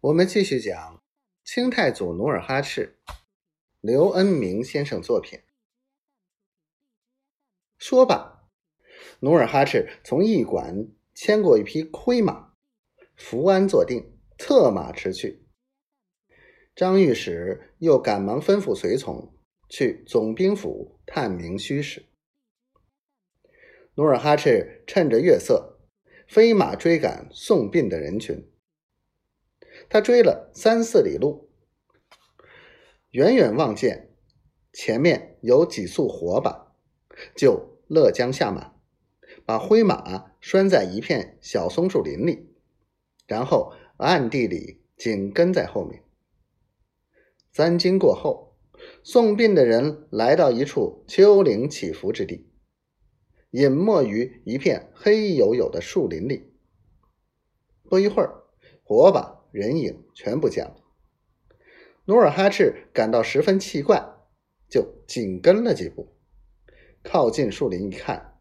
我们继续讲清太祖努尔哈赤，刘恩明先生作品。说罢，努尔哈赤从驿馆牵过一匹灰马，伏鞍坐定，策马驰去。张御史又赶忙吩咐随从去总兵府探明虚实。努尔哈赤趁着月色，飞马追赶送殡的人群。他追了三四里路，远远望见前面有几束火把，就勒缰下马，把灰马拴在一片小松树林里，然后暗地里紧跟在后面。三更过后，送殡的人来到一处丘陵起伏之地，隐没于一片黑黝黝的树林里。不一会儿，火把。人影全不见了。努尔哈赤感到十分奇怪，就紧跟了几步，靠近树林一看，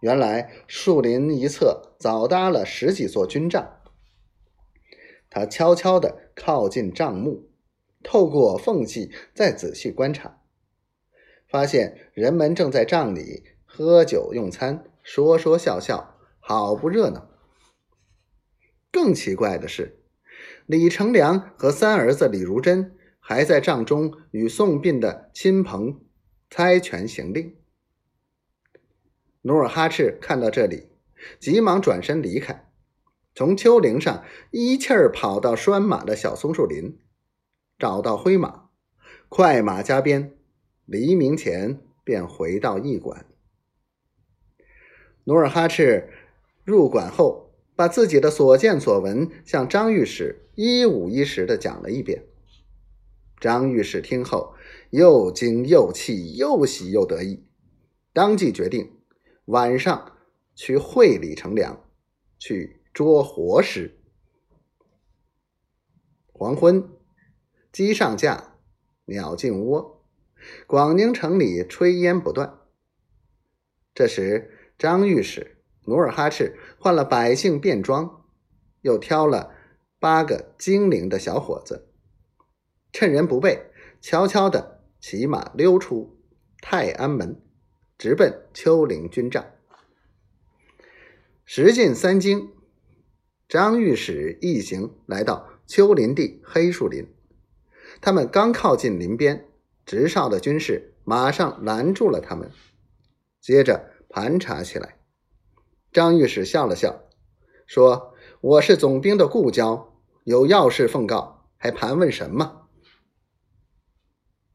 原来树林一侧早搭了十几座军帐。他悄悄地靠近帐幕，透过缝隙再仔细观察，发现人们正在帐里喝酒用餐，说说笑笑，好不热闹。更奇怪的是。李成梁和三儿子李如珍还在帐中与送殡的亲朋猜拳行令。努尔哈赤看到这里，急忙转身离开，从丘陵上一气儿跑到拴马的小松树林，找到灰马，快马加鞭，黎明前便回到驿馆。努尔哈赤入馆后。把自己的所见所闻向张御史一五一十的讲了一遍。张御史听后又惊又气又喜又得意，当即决定晚上去会李成梁，去捉活尸。黄昏，鸡上架，鸟进窝，广宁城里炊烟不断。这时，张御史。努尔哈赤换了百姓便装，又挑了八个精灵的小伙子，趁人不备，悄悄地骑马溜出泰安门，直奔丘陵军帐。时近三更，张御史一行来到丘陵地黑树林，他们刚靠近林边，直哨的军士马上拦住了他们，接着盘查起来。张御史笑了笑，说：“我是总兵的故交，有要事奉告，还盘问什么？”